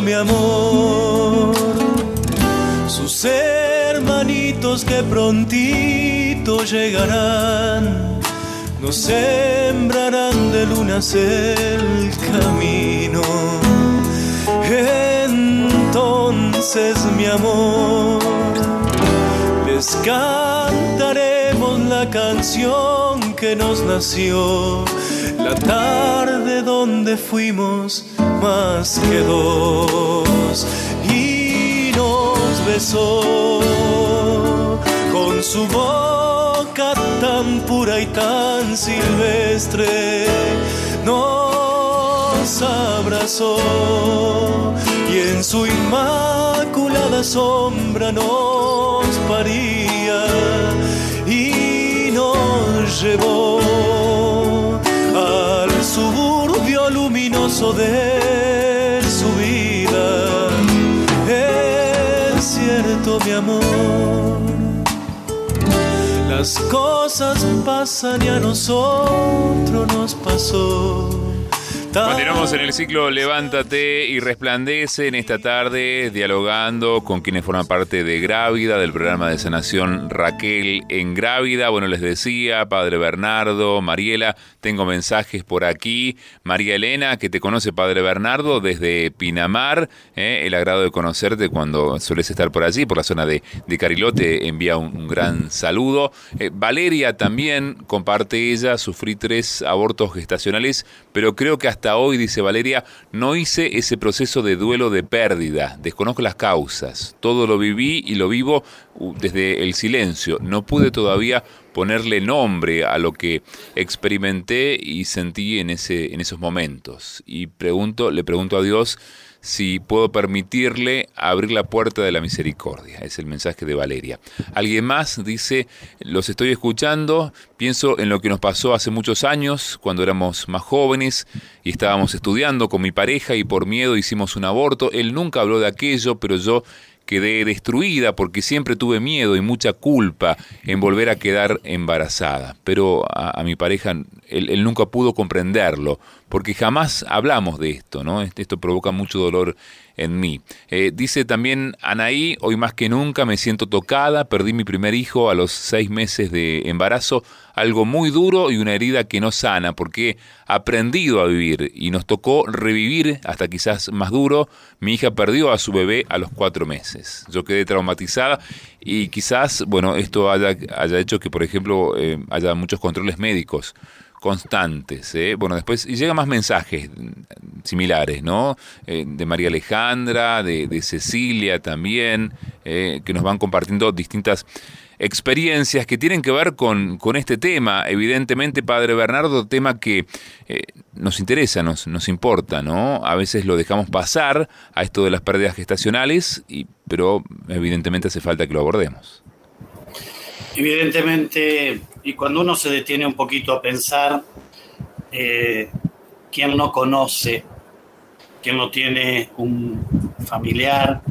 Mi amor. Sus hermanitos que prontito llegarán, nos sembrarán de lunas el camino. Entonces, mi amor, les cantaremos la canción que nos nació la tarde donde fuimos más que dos y nos besó con su boca tan pura y tan silvestre. Nos abrazó y en su inmaculada sombra nos paría y nos llevó suburbio luminoso de su vida. Es cierto, mi amor, las cosas pasan y a nosotros nos pasó Continuamos en el ciclo Levántate y Resplandece en esta tarde, dialogando con quienes forman parte de Grávida, del programa de sanación Raquel en Grávida. Bueno, les decía, Padre Bernardo, Mariela, tengo mensajes por aquí. María Elena, que te conoce, Padre Bernardo, desde Pinamar. Eh, el agrado de conocerte cuando sueles estar por allí, por la zona de, de Carilote, envía un, gran saludo. Eh, Valeria también comparte ella, sufrí tres abortos gestacionales, pero creo que hasta hoy, dice Valeria, no hice ese proceso de duelo de pérdida, desconozco las causas, todo lo viví y lo vivo desde el silencio, no pude todavía ponerle nombre a lo que experimenté y sentí en, ese, en esos momentos. Y pregunto, le pregunto a Dios si puedo permitirle abrir la puerta de la misericordia. Es el mensaje de Valeria. Alguien más dice, los estoy escuchando, pienso en lo que nos pasó hace muchos años, cuando éramos más jóvenes y estábamos estudiando con mi pareja y por miedo hicimos un aborto. Él nunca habló de aquello, pero yo quedé destruida porque siempre tuve miedo y mucha culpa en volver a quedar embarazada. Pero a, mi pareja, él, nunca pudo comprenderlo, porque jamás hablamos de esto, ¿no? Esto provoca mucho dolor en mí. Eh, dice también Anaí, hoy más que nunca me siento tocada, perdí mi primer hijo a los seis meses de embarazo, algo muy duro y una herida que no sana, porque he aprendido a vivir y nos tocó revivir hasta quizás más duro. Mi hija perdió a su bebé a los cuatro meses. Yo quedé traumatizada y quizás, bueno, esto haya, haya hecho que, por ejemplo, eh, haya muchos controles médicos constantes. ¿eh? Bueno, después y llegan más mensajes similares, ¿no? Eh, de María Alejandra, de, Cecilia también, eh, que nos van compartiendo distintas experiencias que tienen que ver con, con este tema. Evidentemente, Padre Bernardo, tema que nos interesa, nos, nos importa, ¿no? A veces lo dejamos pasar a esto de las pérdidas gestacionales, y, pero evidentemente hace falta que lo abordemos. Evidentemente, y cuando uno se detiene un poquito a pensar, eh, ¿quién no conoce? ¿Quién no tiene un familiar?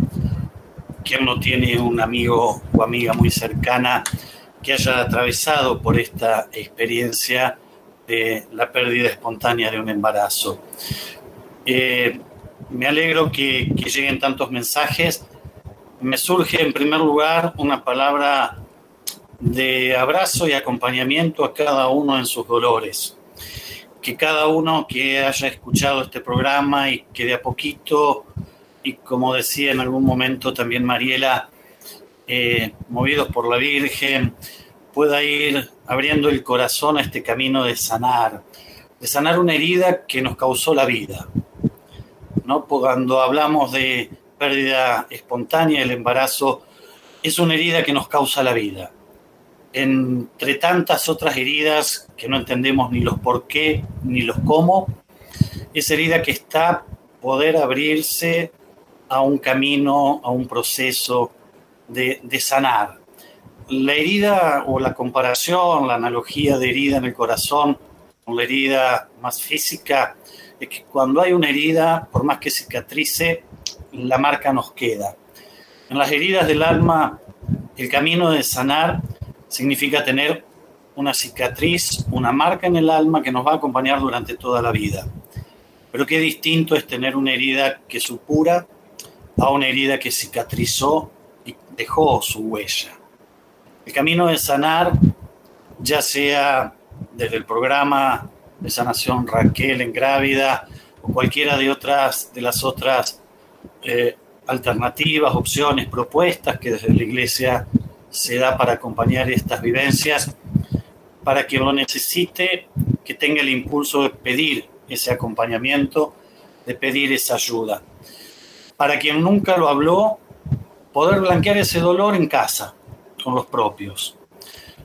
¿Quién no tiene un amigo o amiga muy cercana que haya atravesado por esta experiencia de la pérdida espontánea de un embarazo? Eh, me alegro que lleguen tantos mensajes. Me surge en primer lugar una palabra de abrazo y acompañamiento a cada uno en sus dolores. Que cada uno que haya escuchado este programa y que de a poquito, y como decía en algún momento también Mariela, eh, movidos por la Virgen, pueda ir abriendo el corazón a este camino de sanar, de sanar una herida que nos causó la vida. ¿no? Cuando hablamos de pérdida espontánea, el embarazo es una herida que nos causa la vida entre tantas otras heridas que no entendemos ni los por qué ni los cómo, esa herida que está poder abrirse a un camino, a un proceso de, de sanar. La herida o la comparación, la analogía de herida en el corazón con la herida más física, es que cuando hay una herida, por más que cicatrice, la marca nos queda. En las heridas del alma, el camino de sanar significa tener una cicatriz, una marca en el alma que nos va a acompañar durante toda la vida. Pero qué distinto es tener una herida que supura a una herida que cicatrizó y dejó su huella. El camino de sanar, ya sea desde el programa de sanación Raquel en Grávida o cualquiera de otras de las otras eh, alternativas, opciones, propuestas que desde la Iglesia se da para acompañar estas vivencias, para quien lo necesite, que tenga el impulso de pedir ese acompañamiento, de pedir esa ayuda. Para quien nunca lo habló, poder blanquear ese dolor en casa, con los propios.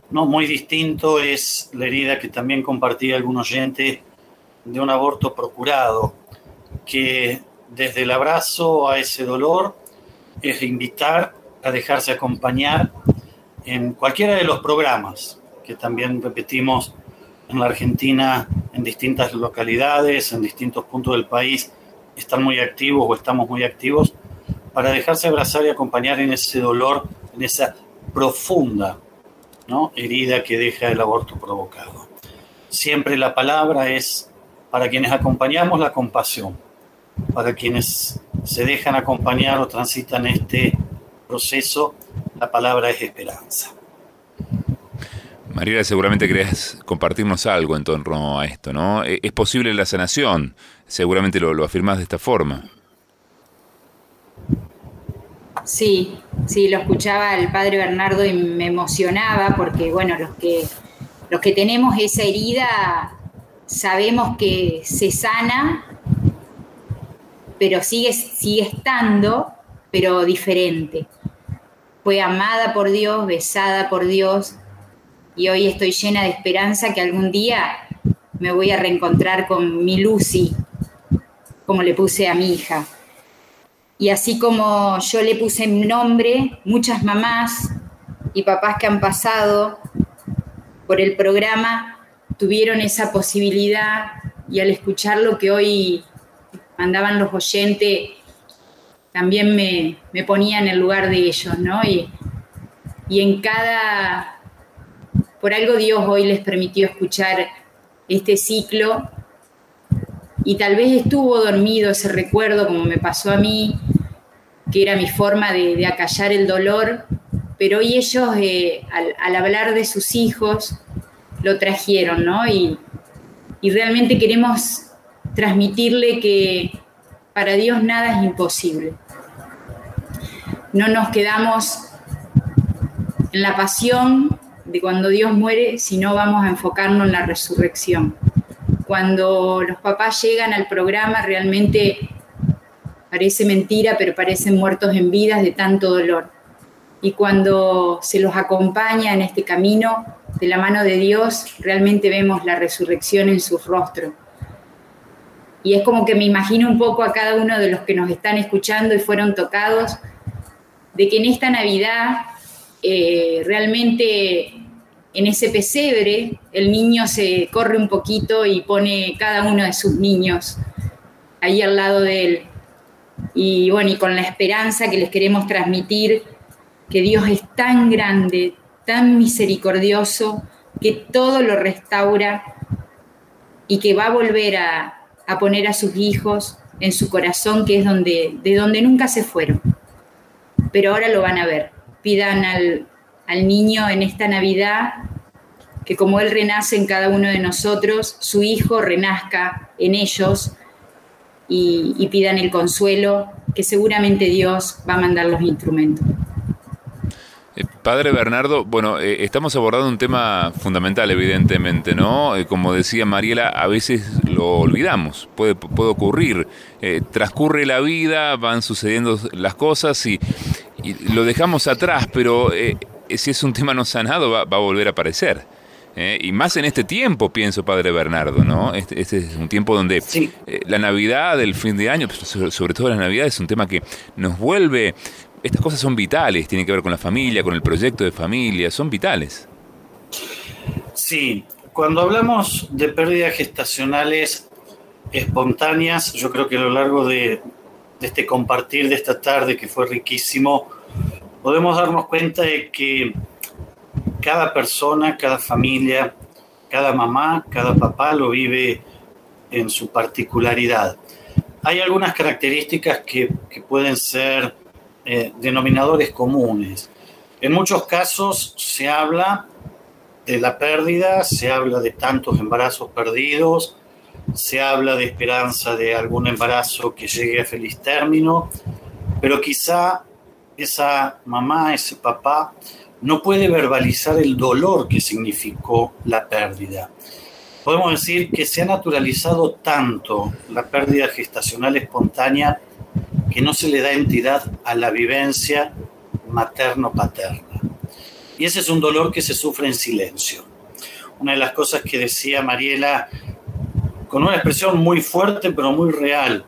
No muy distinto es la herida que también compartía algún oyente de un aborto procurado, que desde el abrazo a ese dolor es invitar a dejarse acompañar en cualquiera de los programas que también repetimos en la Argentina, en distintas localidades, en distintos puntos del país, están muy activos o estamos muy activos para dejarse abrazar y acompañar en ese dolor, en esa profunda ¿no? herida que deja el aborto provocado. Siempre la palabra es Para quienes acompañamos la compasión, para quienes se dejan acompañar o transitan este proceso, la palabra es esperanza. María, seguramente querés compartirnos algo en torno a esto, ¿no? E-, ¿Es posible la sanación? Seguramente lo, lo afirmás de esta forma. Sí, sí, lo escuchaba el padre Bernardo y me emocionaba porque, bueno, los que, los que tenemos esa herida sabemos que se sana, pero sigue, sigue estando, pero diferente. Fue amada por Dios, besada por Dios, y hoy estoy llena de esperanza que algún día me voy a reencontrar con mi Lucy, como le puse a mi hija. Y así como yo le puse nombre, muchas mamás y papás que han pasado por el programa tuvieron esa posibilidad y al escuchar lo que hoy mandaban los oyentes, también me, me ponía en el lugar de ellos, ¿no? Y, y en cada por algo Dios hoy les permitió escuchar este ciclo y tal vez estuvo dormido ese recuerdo como me pasó a mí, que era mi forma de, acallar el dolor, pero hoy ellos eh, al, hablar de sus hijos lo trajeron, ¿no? Y, y realmente queremos transmitirle que para Dios nada es imposible. No nos quedamos en la pasión de cuando Dios muere, si no vamos a enfocarnos en la resurrección. Cuando los papás llegan al programa, realmente parece mentira, pero parecen muertos en vidas de tanto dolor. Y cuando se los acompaña en este camino de la mano de Dios, realmente vemos la resurrección en su rostro. Y es como que me imagino un poco a cada uno de los que nos están escuchando y fueron tocados, de que en esta Navidad eh, realmente en ese pesebre el niño se corre un poquito y pone cada uno de sus niños ahí al lado de él. Y bueno, y con la esperanza que les queremos transmitir, que Dios es tan grande, tan misericordioso, que todo lo restaura y que va a volver a, a poner a sus hijos en su corazón, que es donde, de donde nunca se fueron. Pero ahora lo van a ver. Pidan al, al niño en esta Navidad, que como Él renace en cada uno de nosotros, su Hijo renazca en ellos y, pidan el consuelo, que seguramente Dios va a mandar los instrumentos. Eh, padre Bernardo, bueno, eh, estamos abordando un tema fundamental, evidentemente, ¿no? Eh, como decía Mariela, a veces lo olvidamos, puede, puede ocurrir. transcurre la vida, van sucediendo las cosas y, y lo dejamos atrás, pero si es un tema no sanado, va, a volver a aparecer. ¿eh? y más en este tiempo, pienso, Padre Bernardo, ¿no? Este, este es un tiempo donde eh, la Navidad, el fin de año, sobre, todo la Navidad, es un tema que nos vuelve... Estas cosas son vitales, tienen que ver con la familia, con el proyecto de familia, son vitales. Sí, cuando hablamos de pérdidas gestacionales espontáneas, yo creo que a lo largo de, este compartir de esta tarde, que fue riquísimo, podemos darnos cuenta de que cada persona, cada familia, cada mamá, cada papá lo vive en su particularidad. Hay algunas características que, pueden ser eh, denominadores comunes. En muchos casos se habla de la pérdida, se habla de tantos embarazos perdidos, se habla de esperanza de algún embarazo que llegue a feliz término, pero quizá esa mamá, ese papá, no puede verbalizar el dolor que significó la pérdida. Podemos decir que se ha naturalizado tanto la pérdida gestacional espontánea que no se le da entidad a la vivencia materno-paterna. Y ese es un dolor que se sufre en silencio. Una de las cosas que decía Mariela, con una expresión muy fuerte pero muy real,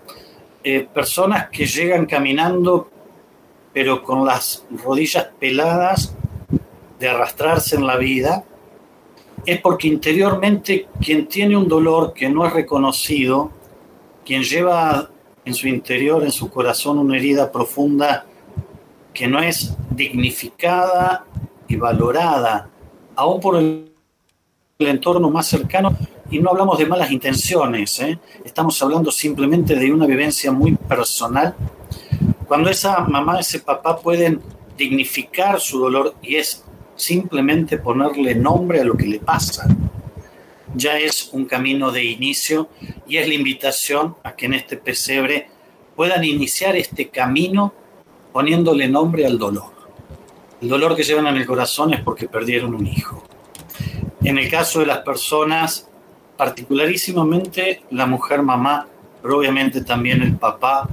eh, personas que llegan caminando pero con las rodillas peladas de arrastrarse en la vida, es porque interiormente quien tiene un dolor que no es reconocido, quien lleva en su interior, en su corazón, una herida profunda que no es dignificada y valorada, aún por el, entorno más cercano, y no hablamos de malas intenciones, ¿eh? estamos hablando simplemente de una vivencia muy personal, cuando esa mamá, ese papá pueden dignificar su dolor y es simplemente ponerle nombre a lo que le pasa, ya es un camino de inicio y es la invitación a que en este pesebre puedan iniciar este camino poniéndole nombre al dolor. El dolor que llevan en el corazón es porque perdieron un hijo. En el caso de las personas, particularísimamente la mujer mamá, pero obviamente también el papá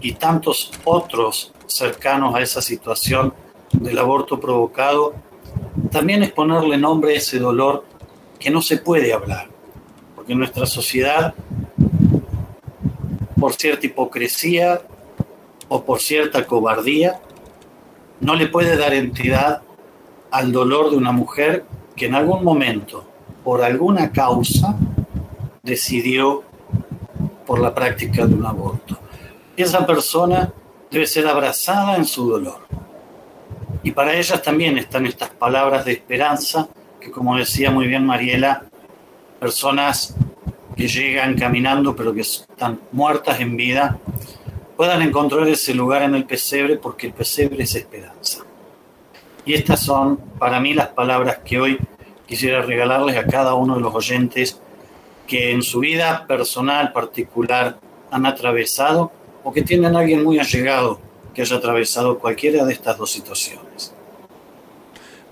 y tantos otros cercanos a esa situación del aborto provocado, también es ponerle nombre a ese dolor que no se puede hablar, porque nuestra sociedad, por cierta hipocresía o por cierta cobardía, no le puede dar entidad al dolor de una mujer que en algún momento, por alguna causa, decidió por la práctica de un aborto. Esa persona debe ser abrazada en su dolor. Y para ellas también están estas palabras de esperanza que como decía muy bien Mariela, personas que llegan caminando pero que están muertas en vida, puedan encontrar ese lugar en el pesebre porque el pesebre es esperanza. Y estas son para mí las palabras que hoy quisiera regalarles a cada uno de los oyentes que en su vida personal particular han atravesado o que tienen a alguien muy allegado que haya atravesado cualquiera de estas dos situaciones.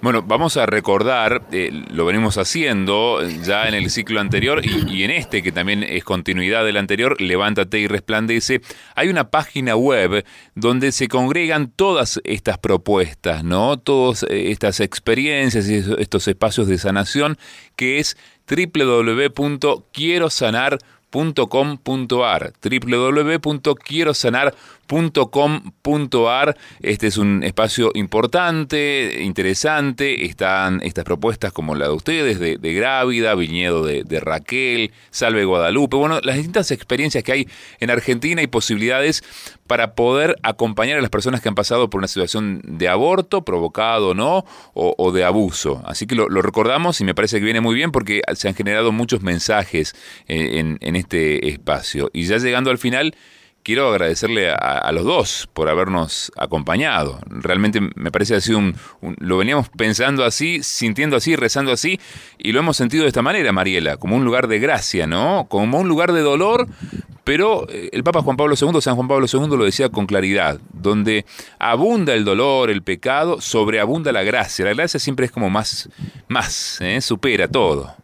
Bueno, vamos a recordar, eh, lo venimos haciendo ya en el ciclo anterior y, en este, que también es continuidad del anterior, Levántate y Resplandece, hay una página web donde se congregan todas estas propuestas, ¿no? Todas eh, estas experiencias y estos espacios de sanación, que es www.quierosanar.com.ar www.quierosanar.com .com.ar. Este es un espacio importante, interesante. Están estas propuestas como la de ustedes, de, Grávida, Viñedo de, Raquel, Salve Guadalupe. Bueno, las distintas experiencias que hay en Argentina y posibilidades para poder acompañar a las personas que han pasado por una situación de aborto, provocado no, o, de abuso. Así que lo, recordamos y me parece que viene muy bien porque se han generado muchos mensajes en, en este espacio. Y ya llegando al final, quiero agradecerle a, los dos por habernos acompañado. Realmente me parece así un, lo veníamos pensando así, sintiendo así, rezando así, y lo hemos sentido de esta manera, Mariela, como un lugar de gracia, ¿no? Como un lugar de dolor, pero eh, el Papa Juan Pablo II, San Juan Pablo II lo decía con claridad, donde abunda el dolor, el pecado, sobreabunda la gracia. La gracia siempre es como más, más, ¿eh? supera todo.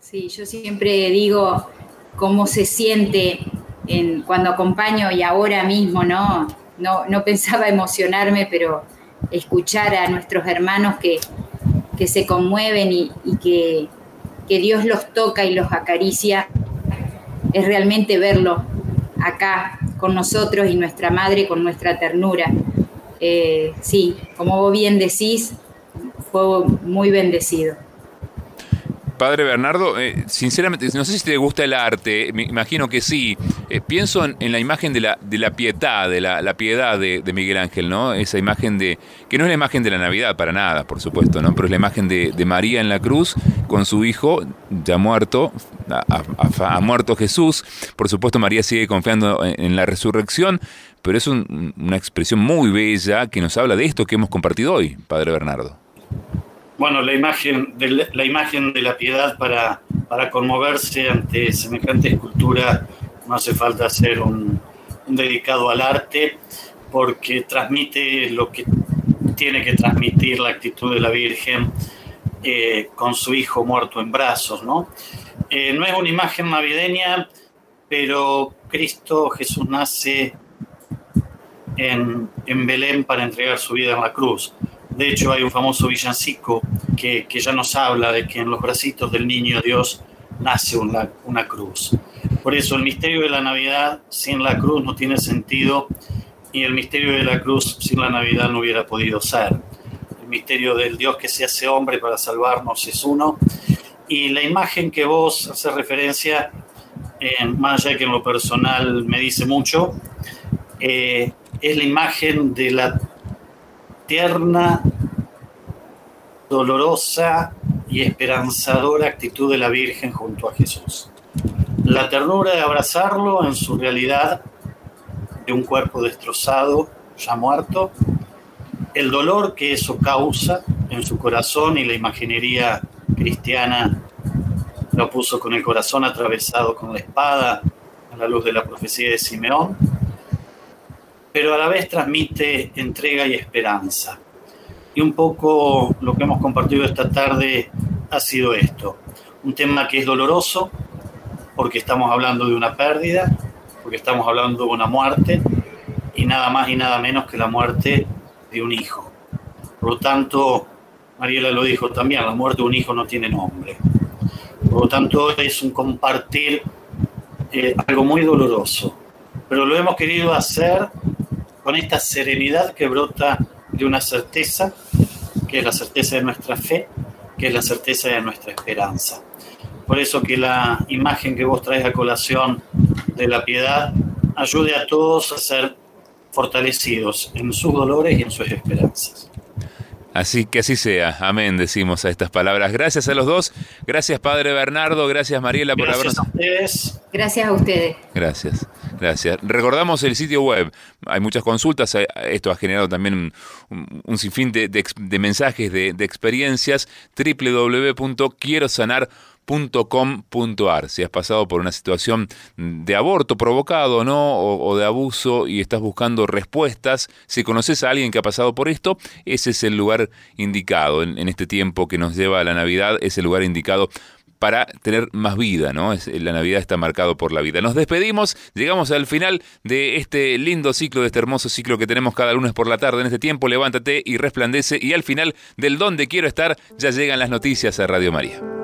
Sí, yo siempre digo cómo se siente cuando acompaño y ahora mismo, ¿no? No, pensaba emocionarme, pero escuchar a nuestros hermanos que, que se conmueven y, que, Dios los toca y los acaricia, es realmente verlo acá con nosotros y nuestra madre con nuestra ternura. Eh, sí, como vos bien decís, fue muy bendecido. Padre Bernardo, eh, sinceramente, no sé si te gusta el arte, me imagino que sí. Eh, pienso en, la imagen de la, de la piedad, de la, piedad de, Miguel Ángel, ¿no? Esa imagen de, que no es la imagen de la Navidad para nada, por supuesto, ¿no? Pero es la imagen de, María en la cruz con su hijo ya muerto, ha, muerto Jesús. Por supuesto, María sigue confiando en, la resurrección, pero es una expresión muy bella que nos habla de esto que hemos compartido hoy, Padre Bernardo. Bueno, la imagen de la, imagen de la piedad para, para conmoverse ante semejante escultura no hace falta hacer un, dedicado al arte porque transmite lo que tiene que transmitir la actitud de la Virgen eh, con su hijo muerto en brazos, ¿no? Eh, no es una imagen navideña, pero Cristo Jesús nace en, en Belén para entregar su vida en la cruz. De hecho, hay un famoso villancico que, ya nos habla de que en los bracitos del niño Dios nace una, una cruz. Por eso el misterio de la Navidad sin la cruz no tiene sentido y el misterio de la cruz sin la Navidad no hubiera podido ser. El misterio del Dios que se hace hombre para salvarnos es uno. Y la imagen que vos haces referencia, en más allá que en lo personal me dice mucho, eh, es la imagen de la tierna, dolorosa y esperanzadora actitud de la Virgen junto a Jesús. La ternura de abrazarlo en su realidad de un cuerpo destrozado, ya muerto, el dolor que eso causa en su corazón y la imaginería cristiana lo puso con el corazón atravesado con la espada a la luz de la profecía de Simeón, pero a la vez transmite entrega y esperanza. Y un poco lo que hemos compartido esta tarde ha sido esto, un tema que es doloroso porque estamos hablando de una pérdida, porque estamos hablando de una muerte y nada más y nada menos que la muerte de un hijo. Por lo tanto, Mariela lo dijo también, la muerte de un hijo no tiene nombre. Por lo tanto, es un compartir eh, algo muy doloroso, pero lo hemos querido hacer con esta serenidad que brota de una certeza, que es la certeza de nuestra fe, que es la certeza de nuestra esperanza. Por eso que la imagen que vos traes a colación de la piedad ayude a todos a ser fortalecidos en sus dolores y en sus esperanzas. Así que así sea. Amén, decimos a estas palabras. Gracias a los dos. Gracias, Padre Bernardo. Gracias, Mariela, por habernos. Gracias a ustedes. Gracias a ustedes. Gracias. Gracias. Recordamos el sitio web. Hay muchas consultas. Esto ha generado también un, sinfín de, de mensajes, de, experiencias. www.quierosanar.com .com.ar si has pasado por una situación de aborto provocado ¿no? O, de abuso y estás buscando respuestas, si conoces a alguien que ha pasado por esto, ese es el lugar indicado en, en este tiempo que nos lleva a la Navidad, es el lugar indicado para tener más vida, ¿no? la Navidad está marcado por la vida. Nos despedimos, llegamos al final de este lindo ciclo, de este hermoso ciclo que tenemos cada lunes por la tarde en este tiempo. Levántate y resplandece y al final del donde quiero estar ya llegan las noticias a Radio María.